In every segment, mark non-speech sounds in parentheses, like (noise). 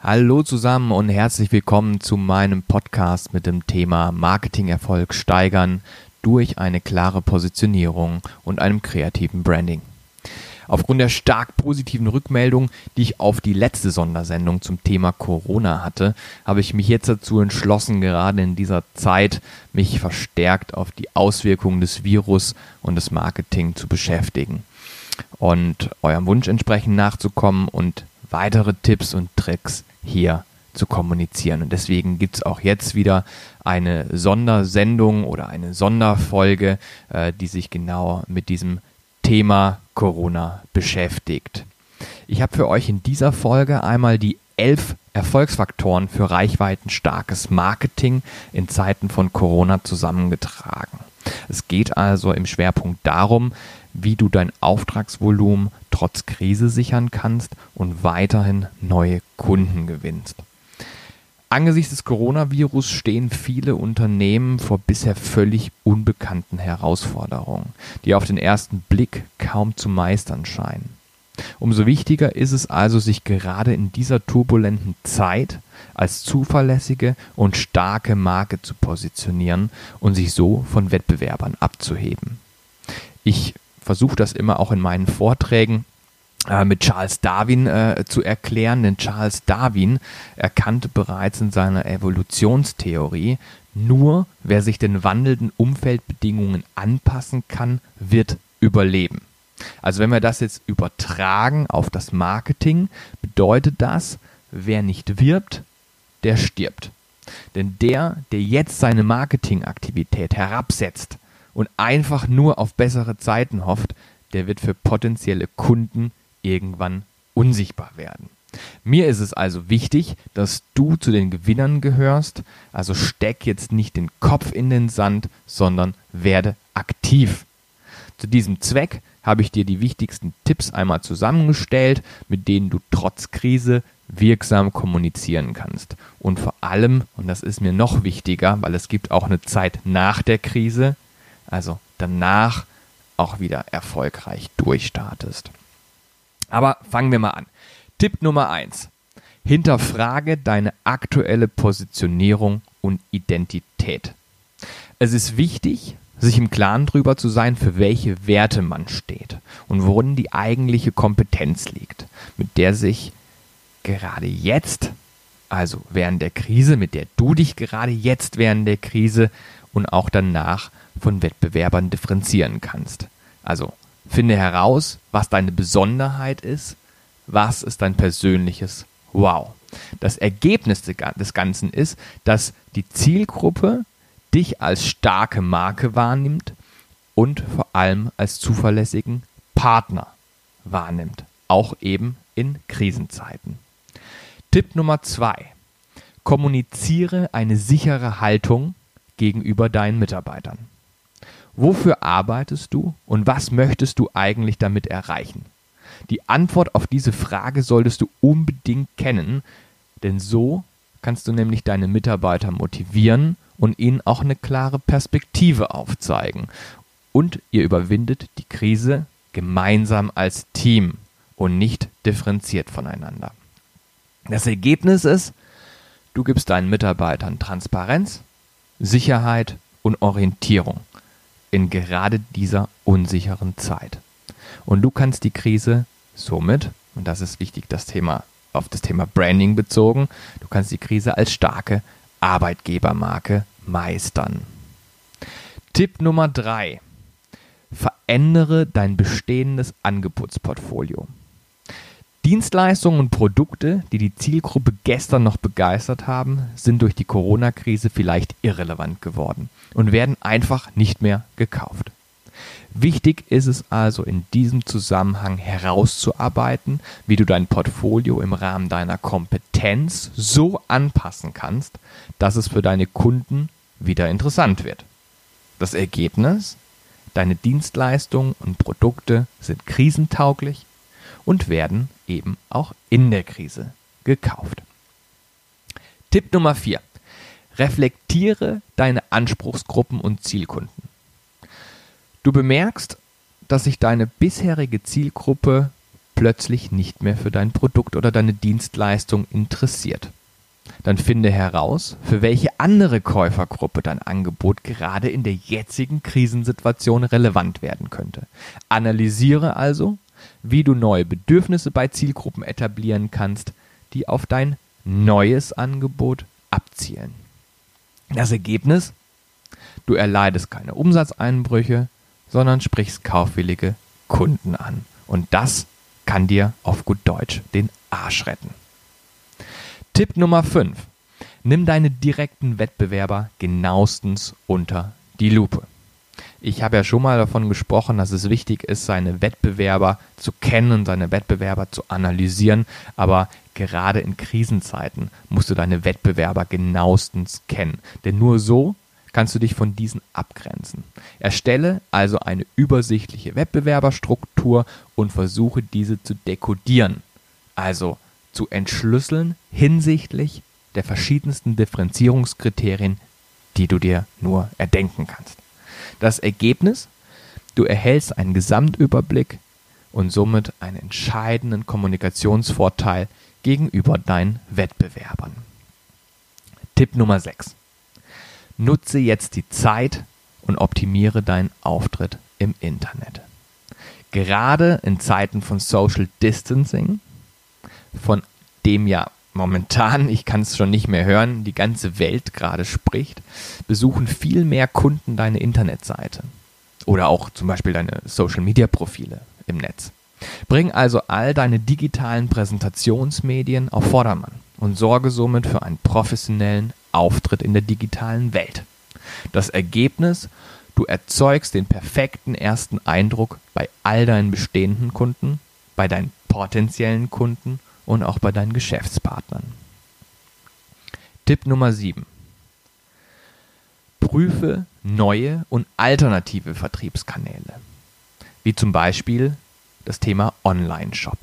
Hallo zusammen und herzlich willkommen zu meinem Podcast mit dem Thema Marketingerfolg steigern durch eine klare Positionierung und einem kreativen Branding. Aufgrund der stark positiven Rückmeldung, die ich auf die letzte Sondersendung zum Thema Corona hatte, habe ich mich jetzt dazu entschlossen, gerade in dieser Zeit mich verstärkt auf die Auswirkungen des Virus und des Marketing zu beschäftigen und eurem Wunsch entsprechend nachzukommen und weitere Tipps und Tricks hier zu kommunizieren. Und deswegen gibt es auch jetzt wieder eine Sondersendung oder eine Sonderfolge, äh, die sich genau mit diesem Thema Corona beschäftigt. Ich habe für euch in dieser Folge einmal die elf Erfolgsfaktoren für reichweitenstarkes Marketing in Zeiten von Corona zusammengetragen. Es geht also im Schwerpunkt darum, wie du dein Auftragsvolumen trotz Krise sichern kannst und weiterhin neue Kunden gewinnst. Angesichts des Coronavirus stehen viele Unternehmen vor bisher völlig unbekannten Herausforderungen, die auf den ersten Blick kaum zu meistern scheinen. Umso wichtiger ist es also, sich gerade in dieser turbulenten Zeit als zuverlässige und starke Marke zu positionieren und sich so von Wettbewerbern abzuheben. Ich versuche das immer auch in meinen Vorträgen äh, mit Charles Darwin äh, zu erklären, denn Charles Darwin erkannte bereits in seiner Evolutionstheorie, nur wer sich den wandelnden Umfeldbedingungen anpassen kann, wird überleben. Also wenn wir das jetzt übertragen auf das Marketing, bedeutet das, wer nicht wirbt, der stirbt. Denn der, der jetzt seine Marketingaktivität herabsetzt und einfach nur auf bessere Zeiten hofft, der wird für potenzielle Kunden irgendwann unsichtbar werden. Mir ist es also wichtig, dass du zu den Gewinnern gehörst, also steck jetzt nicht den Kopf in den Sand, sondern werde aktiv. Zu diesem Zweck habe ich dir die wichtigsten Tipps einmal zusammengestellt, mit denen du trotz Krise wirksam kommunizieren kannst. Und vor allem, und das ist mir noch wichtiger, weil es gibt auch eine Zeit nach der Krise, also danach auch wieder erfolgreich durchstartest. Aber fangen wir mal an. Tipp Nummer eins: Hinterfrage deine aktuelle Positionierung und Identität. Es ist wichtig, sich im Klaren darüber zu sein, für welche Werte man steht und worin die eigentliche Kompetenz liegt, mit der sich gerade jetzt, also während der Krise, mit der du dich gerade jetzt während der Krise und auch danach von Wettbewerbern differenzieren kannst. Also Finde heraus, was deine Besonderheit ist, was ist dein persönliches Wow. Das Ergebnis des Ganzen ist, dass die Zielgruppe dich als starke Marke wahrnimmt und vor allem als zuverlässigen Partner wahrnimmt, auch eben in Krisenzeiten. Tipp Nummer zwei. Kommuniziere eine sichere Haltung gegenüber deinen Mitarbeitern. Wofür arbeitest du und was möchtest du eigentlich damit erreichen? Die Antwort auf diese Frage solltest du unbedingt kennen, denn so kannst du nämlich deine Mitarbeiter motivieren und ihnen auch eine klare Perspektive aufzeigen. Und ihr überwindet die Krise gemeinsam als Team und nicht differenziert voneinander. Das Ergebnis ist, du gibst deinen Mitarbeitern Transparenz, Sicherheit und Orientierung in gerade dieser unsicheren Zeit. Und du kannst die Krise somit, und das ist wichtig, das Thema auf das Thema Branding bezogen, du kannst die Krise als starke Arbeitgebermarke meistern. Tipp Nummer drei: Verändere dein bestehendes Angebotsportfolio. Dienstleistungen und Produkte, die die Zielgruppe gestern noch begeistert haben, sind durch die Corona-Krise vielleicht irrelevant geworden und werden einfach nicht mehr gekauft. Wichtig ist es also in diesem Zusammenhang herauszuarbeiten, wie du dein Portfolio im Rahmen deiner Kompetenz so anpassen kannst, dass es für deine Kunden wieder interessant wird. Das Ergebnis? Deine Dienstleistungen und Produkte sind krisentauglich und werden eben auch in der Krise gekauft. Tipp Nummer 4. Reflektiere deine Anspruchsgruppen und Zielkunden. Du bemerkst, dass sich deine bisherige Zielgruppe plötzlich nicht mehr für dein Produkt oder deine Dienstleistung interessiert. Dann finde heraus, für welche andere Käufergruppe dein Angebot gerade in der jetzigen Krisensituation relevant werden könnte. Analysiere also, wie du neue Bedürfnisse bei Zielgruppen etablieren kannst, die auf dein neues Angebot abzielen. Das Ergebnis? Du erleidest keine Umsatzeinbrüche, sondern sprichst kaufwillige Kunden an. Und das kann dir auf gut Deutsch den Arsch retten. Tipp Nummer 5. Nimm deine direkten Wettbewerber genauestens unter die Lupe. Ich habe ja schon mal davon gesprochen, dass es wichtig ist, seine Wettbewerber zu kennen und seine Wettbewerber zu analysieren. Aber gerade in Krisenzeiten musst du deine Wettbewerber genauestens kennen. Denn nur so kannst du dich von diesen abgrenzen. Erstelle also eine übersichtliche Wettbewerberstruktur und versuche diese zu dekodieren. Also zu entschlüsseln hinsichtlich der verschiedensten Differenzierungskriterien, die du dir nur erdenken kannst. Das Ergebnis? Du erhältst einen Gesamtüberblick und somit einen entscheidenden Kommunikationsvorteil gegenüber deinen Wettbewerbern. Tipp Nummer 6. Nutze jetzt die Zeit und optimiere deinen Auftritt im Internet. Gerade in Zeiten von Social Distancing, von dem ja momentan, ich kann es schon nicht mehr hören, die ganze Welt gerade spricht, besuchen viel mehr Kunden deine Internetseite oder auch zum Beispiel deine Social-Media-Profile im Netz. Bring also all deine digitalen Präsentationsmedien auf Vordermann und sorge somit für einen professionellen Auftritt in der digitalen Welt. Das Ergebnis, du erzeugst den perfekten ersten Eindruck bei all deinen bestehenden Kunden, bei deinen potenziellen Kunden und auch bei deinen Geschäftspartnern. Tipp Nummer 7. Prüfe neue und alternative Vertriebskanäle, wie zum Beispiel das Thema Online-Shop.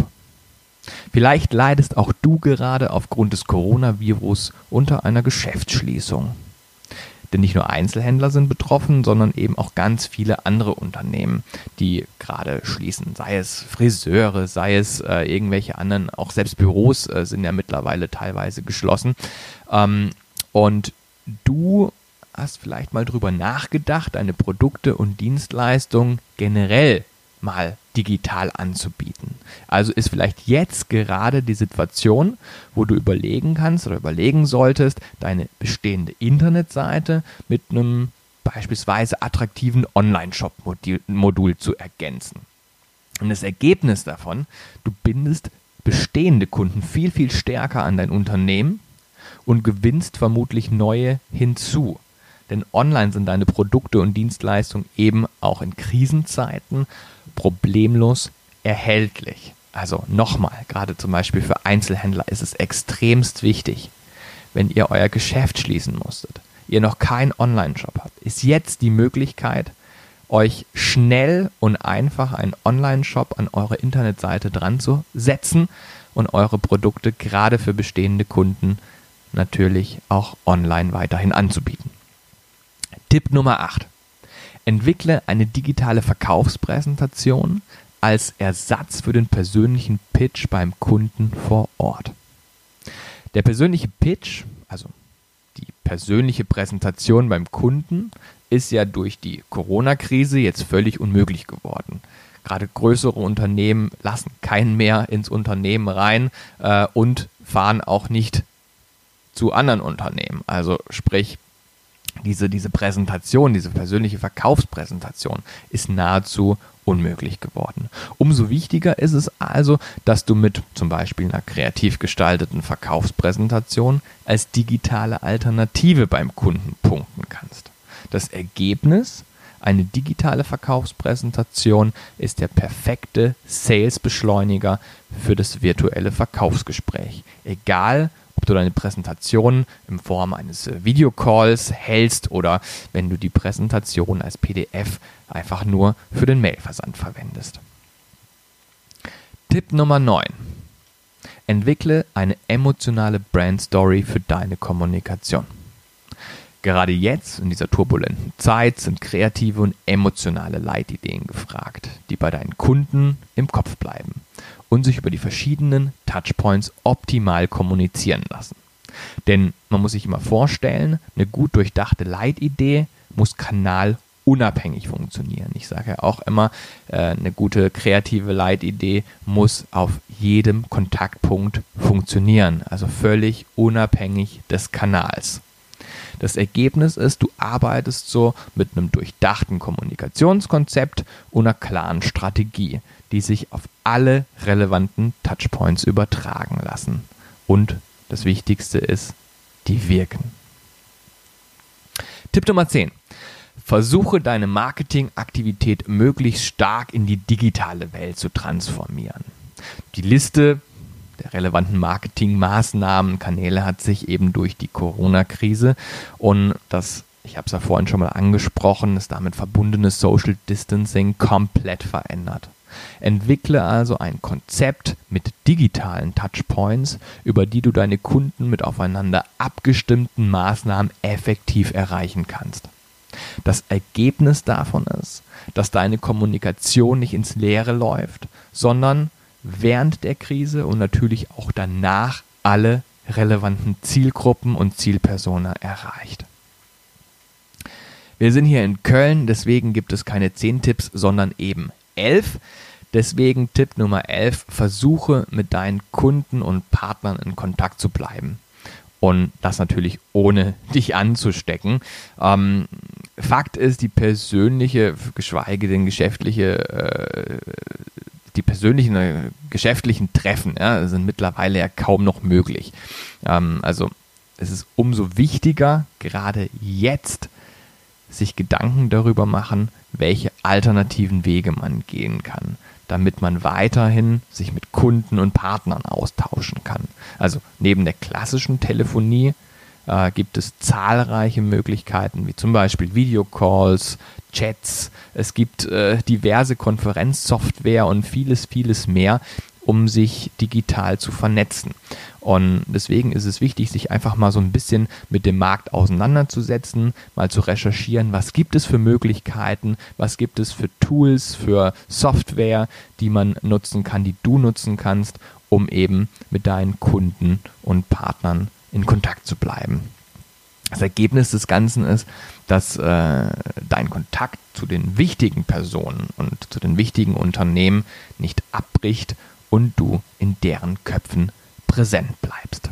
Vielleicht leidest auch du gerade aufgrund des Coronavirus unter einer Geschäftsschließung. Denn nicht nur Einzelhändler sind betroffen, sondern eben auch ganz viele andere Unternehmen, die gerade schließen. Sei es Friseure, sei es äh, irgendwelche anderen, auch selbst Büros äh, sind ja mittlerweile teilweise geschlossen. Ähm, und du hast vielleicht mal drüber nachgedacht, deine Produkte und Dienstleistungen generell mal digital anzubieten. Also ist vielleicht jetzt gerade die Situation, wo du überlegen kannst oder überlegen solltest, deine bestehende Internetseite mit einem beispielsweise attraktiven Online-Shop-Modul zu ergänzen. Und das Ergebnis davon, du bindest bestehende Kunden viel, viel stärker an dein Unternehmen und gewinnst vermutlich neue hinzu. Denn online sind deine Produkte und Dienstleistungen eben auch in Krisenzeiten problemlos erhältlich. Also nochmal, gerade zum Beispiel für Einzelhändler ist es extremst wichtig, wenn ihr euer Geschäft schließen musstet, ihr noch keinen Online-Shop habt, ist jetzt die Möglichkeit, euch schnell und einfach einen Online-Shop an eure Internetseite dran zu setzen und eure Produkte gerade für bestehende Kunden natürlich auch online weiterhin anzubieten. Tipp Nummer 8. Entwickle eine digitale Verkaufspräsentation als Ersatz für den persönlichen Pitch beim Kunden vor Ort. Der persönliche Pitch, also die persönliche Präsentation beim Kunden, ist ja durch die Corona-Krise jetzt völlig unmöglich geworden. Gerade größere Unternehmen lassen keinen mehr ins Unternehmen rein äh, und fahren auch nicht zu anderen Unternehmen. Also sprich, diese, diese Präsentation, diese persönliche Verkaufspräsentation ist nahezu unmöglich geworden. Umso wichtiger ist es also, dass du mit zum Beispiel einer kreativ gestalteten Verkaufspräsentation als digitale Alternative beim Kunden punkten kannst. Das Ergebnis, eine digitale Verkaufspräsentation, ist der perfekte Sales-Beschleuniger für das virtuelle Verkaufsgespräch. Egal, ob du deine Präsentation in Form eines äh, Videocalls hältst oder wenn du die Präsentation als PDF einfach nur für den Mailversand verwendest. Tipp Nummer 9. Entwickle eine emotionale Brand Story für deine Kommunikation. Gerade jetzt, in dieser turbulenten Zeit, sind kreative und emotionale Leitideen gefragt, die bei deinen Kunden im Kopf bleiben. Und sich über die verschiedenen Touchpoints optimal kommunizieren lassen. Denn man muss sich immer vorstellen, eine gut durchdachte Leitidee muss kanalunabhängig funktionieren. Ich sage ja auch immer, äh, eine gute kreative Leitidee muss auf jedem Kontaktpunkt funktionieren, also völlig unabhängig des Kanals. Das Ergebnis ist, du arbeitest so mit einem durchdachten Kommunikationskonzept und einer klaren Strategie, die sich auf alle relevanten Touchpoints übertragen lassen. Und das Wichtigste ist, die wirken. Tipp Nummer 10. Versuche deine Marketingaktivität möglichst stark in die digitale Welt zu transformieren. Die Liste der relevanten Marketingmaßnahmen, Kanäle hat sich eben durch die Corona-Krise und das, ich habe es ja vorhin schon mal angesprochen, das damit verbundene Social Distancing komplett verändert. Entwickle also ein Konzept mit digitalen Touchpoints, über die du deine Kunden mit aufeinander abgestimmten Maßnahmen effektiv erreichen kannst. Das Ergebnis davon ist, dass deine Kommunikation nicht ins Leere läuft, sondern während der Krise und natürlich auch danach alle relevanten Zielgruppen und Zielpersonen erreicht. Wir sind hier in Köln, deswegen gibt es keine 10 Tipps, sondern eben 11. Deswegen Tipp Nummer 11, versuche mit deinen Kunden und Partnern in Kontakt zu bleiben. Und das natürlich ohne (laughs) dich anzustecken. Ähm, Fakt ist, die persönliche, geschweige denn geschäftliche äh, die persönlichen äh, geschäftlichen Treffen ja, sind mittlerweile ja kaum noch möglich. Ähm, also es ist umso wichtiger, gerade jetzt, sich Gedanken darüber machen, welche alternativen Wege man gehen kann, damit man weiterhin sich mit Kunden und Partnern austauschen kann. Also neben der klassischen Telefonie äh, gibt es zahlreiche Möglichkeiten, wie zum Beispiel Videocalls, Chats, es gibt äh, diverse Konferenzsoftware und vieles, vieles mehr, um sich digital zu vernetzen. Und deswegen ist es wichtig, sich einfach mal so ein bisschen mit dem Markt auseinanderzusetzen, mal zu recherchieren, was gibt es für Möglichkeiten, was gibt es für Tools, für Software, die man nutzen kann, die du nutzen kannst, um eben mit deinen Kunden und Partnern in Kontakt zu bleiben. Das Ergebnis des Ganzen ist, dass äh, dein Kontakt zu den wichtigen Personen und zu den wichtigen Unternehmen nicht abbricht und du in deren Köpfen präsent bleibst.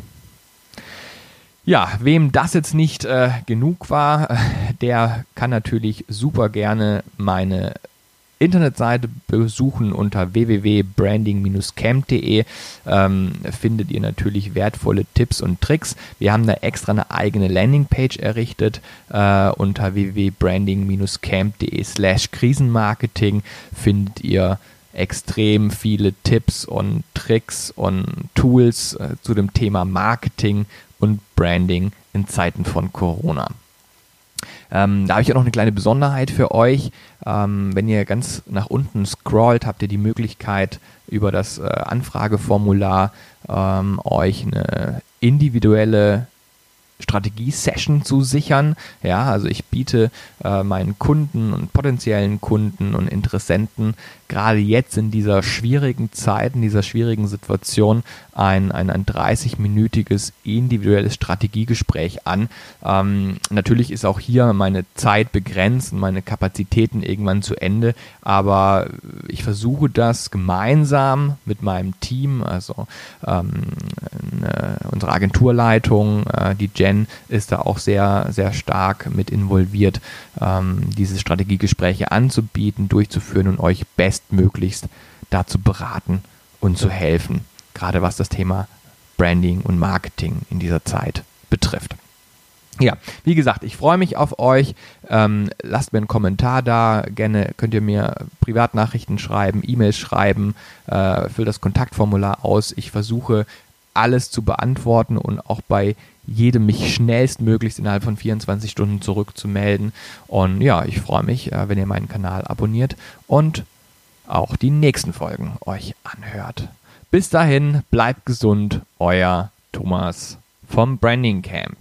Ja, wem das jetzt nicht äh, genug war, äh, der kann natürlich super gerne meine Internetseite besuchen unter www.branding-camp.de ähm, findet ihr natürlich wertvolle Tipps und Tricks. Wir haben da extra eine eigene Landingpage errichtet äh, unter www.branding-camp.de slash Krisenmarketing findet ihr extrem viele Tipps und Tricks und Tools äh, zu dem Thema Marketing und Branding in Zeiten von Corona. Ähm, da habe ich auch noch eine kleine Besonderheit für euch. Ähm, wenn ihr ganz nach unten scrollt, habt ihr die Möglichkeit, über das äh, Anfrageformular ähm, euch eine individuelle Strategie-Session zu sichern. Ja, also ich biete äh, meinen Kunden und potenziellen Kunden und Interessenten gerade jetzt in dieser schwierigen Zeit, in dieser schwierigen Situation ein, ein, ein 30-minütiges individuelles Strategiegespräch an. Ähm, natürlich ist auch hier meine Zeit begrenzt und meine Kapazitäten irgendwann zu Ende, aber ich versuche das gemeinsam mit meinem Team, also ähm, eine, unsere Agenturleitung, äh, die Jen, ist da auch sehr, sehr stark mit involviert, ähm, diese Strategiegespräche anzubieten, durchzuführen und euch bestmöglichst dazu beraten und zu helfen, gerade was das Thema Branding und Marketing in dieser Zeit betrifft. Ja, wie gesagt, ich freue mich auf euch. Ähm, lasst mir einen Kommentar da. Gerne könnt ihr mir Privatnachrichten schreiben, E-Mails schreiben, äh, füllt das Kontaktformular aus. Ich versuche alles zu beantworten und auch bei jedem mich schnellstmöglichst innerhalb von 24 Stunden zurückzumelden. Und ja, ich freue mich, äh, wenn ihr meinen Kanal abonniert und auch die nächsten Folgen euch anhört. Bis dahin, bleibt gesund, euer Thomas vom Branding Camp.